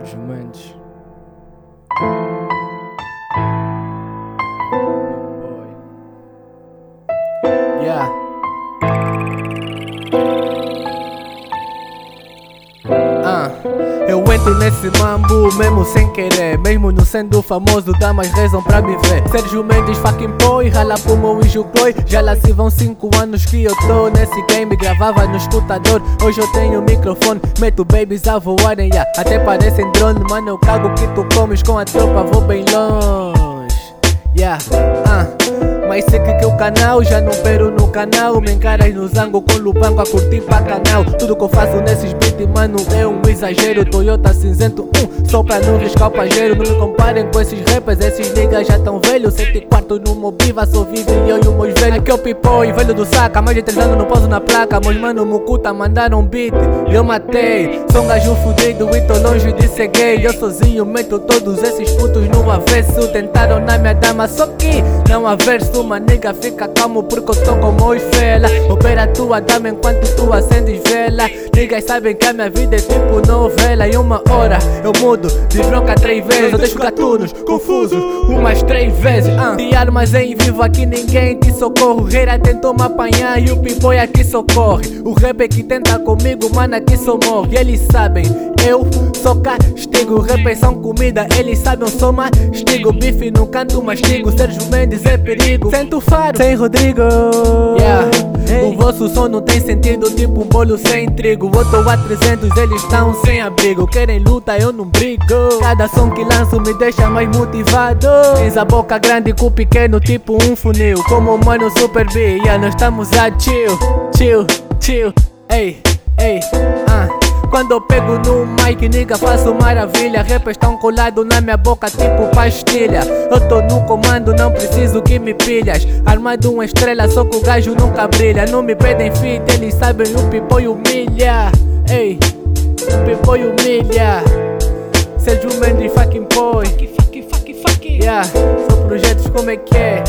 Sérgio Mendes. Yeah. Ah, eu entro nesse mambo mesmo sem querer Mesmo não sendo famoso dá mais razão pra me ver. Sérgio Mendes fucking boy, rala meu e Cloi Já lá se vão 5 anos que eu tô nesse game Gravava no escutador, hoje eu tenho microfone Meto babies a voarem, yeah, até parecem drone Mano eu cago que tu comes com a tropa, vou bem longe. Yeah, ah mas sei que o canal já não pero no canal. Me encaras no zango com lupango a curtir pra canal. Tudo que eu faço nesses beats, mano, é um exagero. Toyota cinzento, um, só pra não riscar o Não me comparem com esses rappers, esses niggas já tão velhos. Sete e quarto no Mobiva, só vive eu e o meus velhos. Aqui é o pipoi, velho do saca, mais de três anos não poso na placa. Meus mano Mucuta mandaram beat e eu matei. Sou um gajo fudido e tô longe de ser gay. Eu sozinho meto todos esses putos no avesso. Tentaram na minha dama, só que não há verso uma nigga fica calmo porque eu tô como fela. Opera tua dama enquanto tu acendes vela. Niggas sabem que a minha vida é tipo novela. E uma hora eu mudo de bronca três vezes. Eu deixo gatunos confusos umas três vezes uh. De armas em vivo aqui ninguém te socorre. O reira tentou me apanhar e o pipoy aqui socorre. O rap que tenta comigo, mano aqui só morre. E eles sabem, eu sou castigo são comida, eles sabem eu sou mastigo. Bife no canto mastigo, Sérgio Mendes é perigo. Sento faro, sem Rodrigo. Yeah. O vosso som não tem sentido, tipo um bolo sem trigo. Eu tô a 300, eles estão sem abrigo. Querem luta, eu não brigo. Cada som que lanço me deixa mais motivado. Tens a boca grande com o pequeno, tipo um funil. Como o mano Super B, yeah, nós estamos a chill Chill, chill, ei, ei, ah quando eu pego no mic, nigga, faço maravilha. Rappers tão colado na minha boca, tipo pastilha. Eu tô no comando, não preciso que me pilhas. Armado uma estrela, só que o gajo nunca brilha. Não me pedem fit, eles sabem o pipo e humilha. Ei, o pipo e humilha. Sérgio Mendes, fucking boy. Fuck, fuck, fuck, fuck. Yeah, são projetos como é que é.